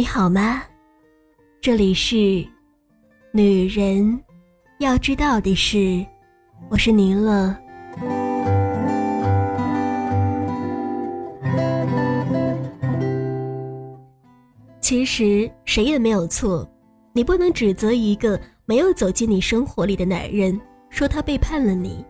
你好吗？这里是女人要知道的事，我是宁乐。其实谁也没有错，你不能指责一个没有走进你生活里的男人，说他背叛了你；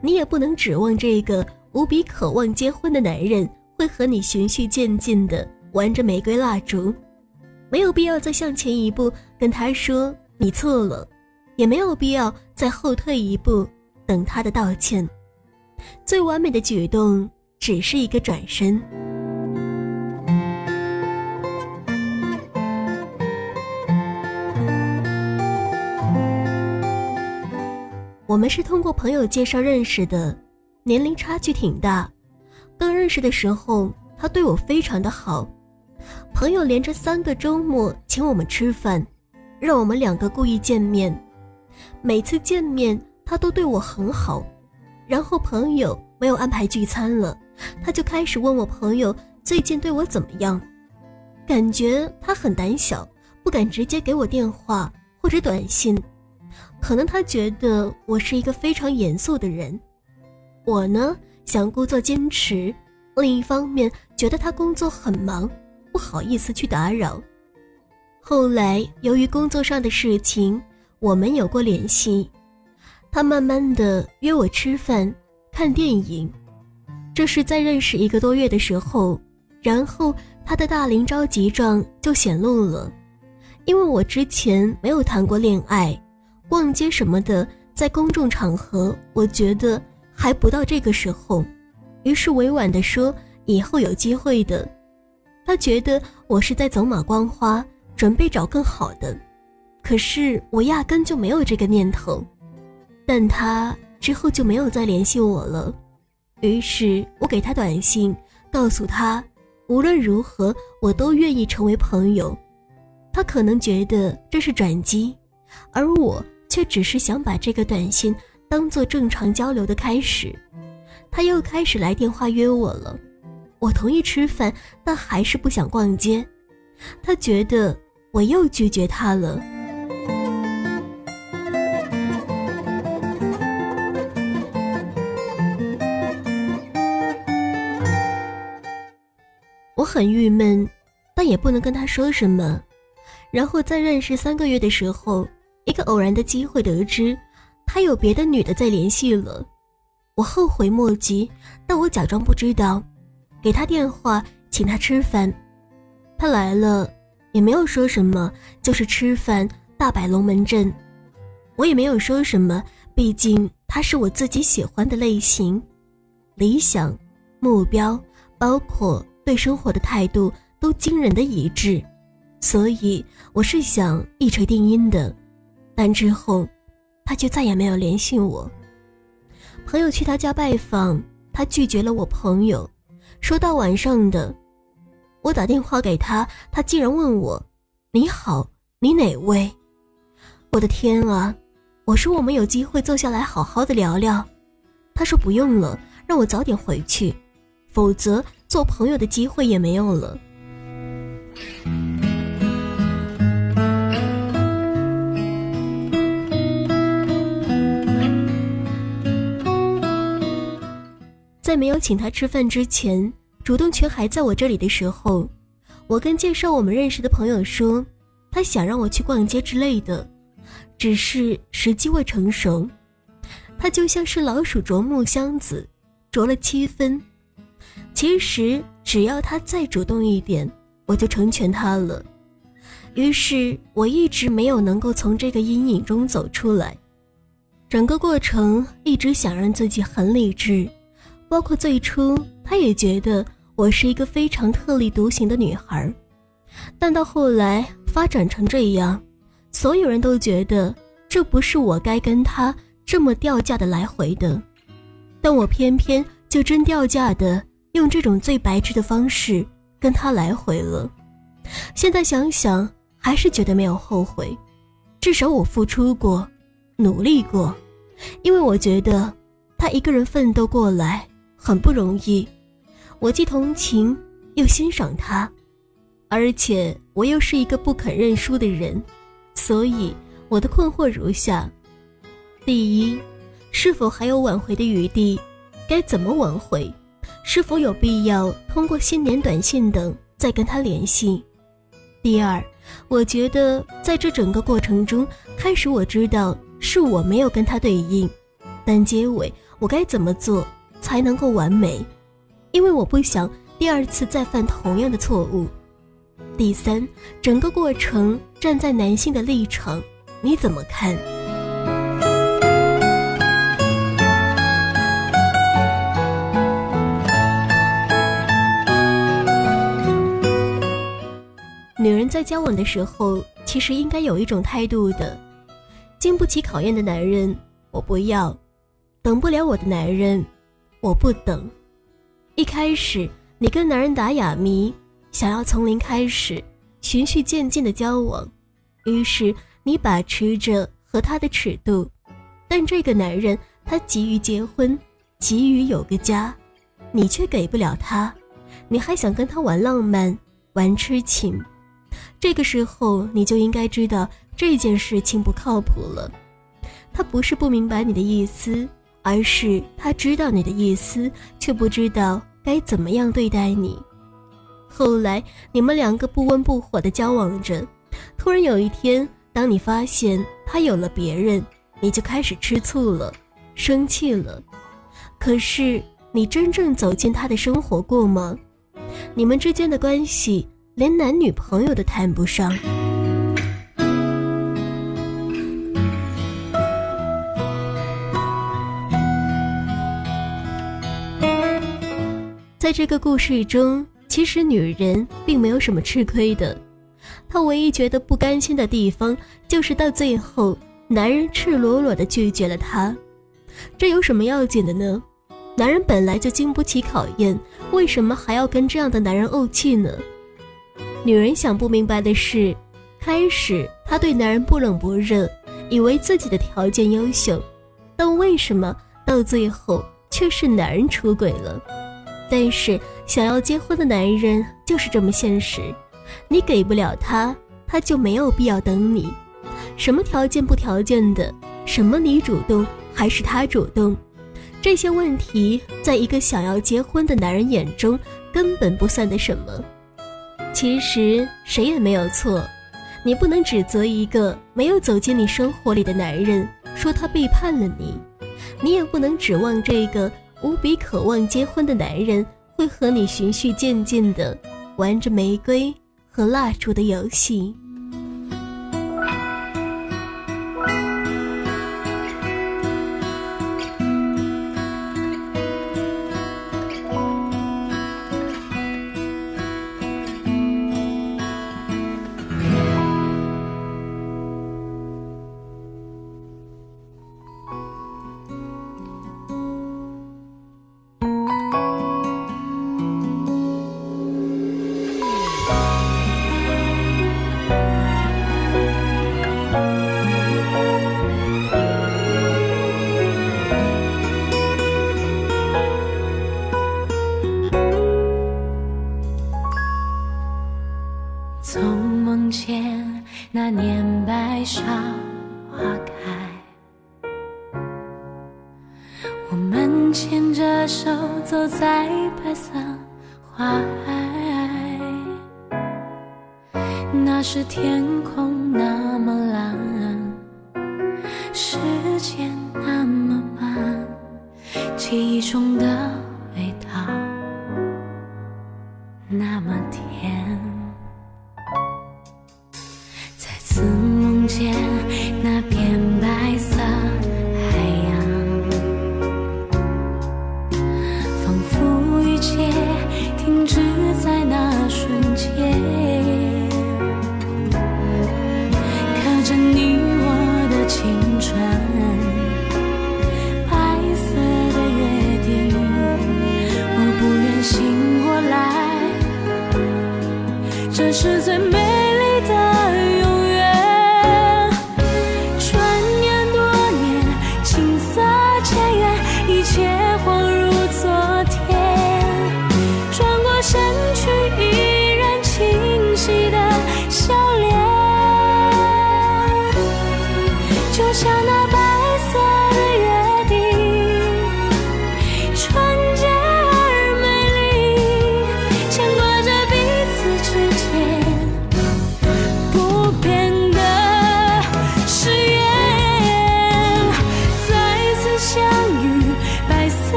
你也不能指望这个无比渴望结婚的男人会和你循序渐进的玩着玫瑰蜡烛。没有必要再向前一步跟他说你错了，也没有必要再后退一步等他的道歉。最完美的举动只是一个转身。我们是通过朋友介绍认识的，年龄差距挺大。刚认识的时候，他对我非常的好。朋友连着三个周末请我们吃饭，让我们两个故意见面。每次见面他都对我很好，然后朋友没有安排聚餐了，他就开始问我朋友最近对我怎么样。感觉他很胆小，不敢直接给我电话或者短信，可能他觉得我是一个非常严肃的人。我呢想故作坚持，另一方面觉得他工作很忙。不好意思去打扰。后来由于工作上的事情，我们有过联系。他慢慢的约我吃饭、看电影，这是在认识一个多月的时候。然后他的大龄着急状就显露了，因为我之前没有谈过恋爱，逛街什么的，在公众场合，我觉得还不到这个时候。于是委婉的说，以后有机会的。他觉得我是在走马观花，准备找更好的，可是我压根就没有这个念头。但他之后就没有再联系我了，于是我给他短信，告诉他无论如何我都愿意成为朋友。他可能觉得这是转机，而我却只是想把这个短信当做正常交流的开始。他又开始来电话约我了。我同意吃饭，但还是不想逛街。他觉得我又拒绝他了。我很郁闷，但也不能跟他说什么。然后在认识三个月的时候，一个偶然的机会得知他有别的女的在联系了。我后悔莫及，但我假装不知道。给他电话，请他吃饭，他来了，也没有说什么，就是吃饭，大摆龙门阵。我也没有说什么，毕竟他是我自己喜欢的类型，理想、目标，包括对生活的态度，都惊人的一致，所以我是想一锤定音的。但之后，他就再也没有联系我。朋友去他家拜访，他拒绝了我朋友。说到晚上的，我打电话给他，他竟然问我：“你好，你哪位？”我的天啊！我说我们有机会坐下来好好的聊聊。他说不用了，让我早点回去，否则做朋友的机会也没有了。在没有请他吃饭之前，主动权还在我这里的时候，我跟介绍我们认识的朋友说，他想让我去逛街之类的，只是时机未成熟。他就像是老鼠啄木箱子，啄了七分。其实只要他再主动一点，我就成全他了。于是我一直没有能够从这个阴影中走出来，整个过程一直想让自己很理智。包括最初，他也觉得我是一个非常特立独行的女孩，但到后来发展成这样，所有人都觉得这不是我该跟他这么掉价的来回的，但我偏偏就真掉价的用这种最白痴的方式跟他来回了。现在想想，还是觉得没有后悔，至少我付出过，努力过，因为我觉得他一个人奋斗过来。很不容易，我既同情又欣赏他，而且我又是一个不肯认输的人，所以我的困惑如下：第一，是否还有挽回的余地？该怎么挽回？是否有必要通过新年短信等再跟他联系？第二，我觉得在这整个过程中，开始我知道是我没有跟他对应，但结尾我该怎么做才能够完美？因为我不想第二次再犯同样的错误。第三，整个过程站在男性的立场，你怎么看？女人在交往的时候，其实应该有一种态度的：经不起考验的男人，我不要；等不了我的男人，我不等。一开始，你跟男人打哑谜，想要从零开始，循序渐进的交往，于是你把持着和他的尺度，但这个男人他急于结婚，急于有个家，你却给不了他，你还想跟他玩浪漫，玩痴情。这个时候，你就应该知道这件事情不靠谱了。他不是不明白你的意思，而是他知道你的意思，却不知道该怎么样对待你。后来，你们两个不温不火的交往着，突然有一天，当你发现他有了别人，你就开始吃醋了，生气了。可是，你真正走进他的生活过吗？你们之间的关系？连男女朋友都谈不上。在这个故事中，其实女人并没有什么吃亏的，她唯一觉得不甘心的地方，就是到最后，男人赤裸裸的拒绝了她。这有什么要紧的呢？男人本来就经不起考验，为什么还要跟这样的男人怄气呢？女人想不明白的是，开始她对男人不冷不热，以为自己的条件优秀，但为什么到最后却是男人出轨了？但是想要结婚的男人就是这么现实，你给不了他，他就没有必要等你。什么条件不条件的，什么你主动还是他主动，这些问题在一个想要结婚的男人眼中根本不算的什么。其实谁也没有错，你不能指责一个没有走进你生活里的男人，说他背叛了你；你也不能指望这个无比渴望结婚的男人会和你循序渐进的玩着玫瑰和蜡烛的游戏。从前那年白芍花开我们牵着手走在白色花海。那时天空那么蓝时间那么慢记忆中的味道那么甜。是最美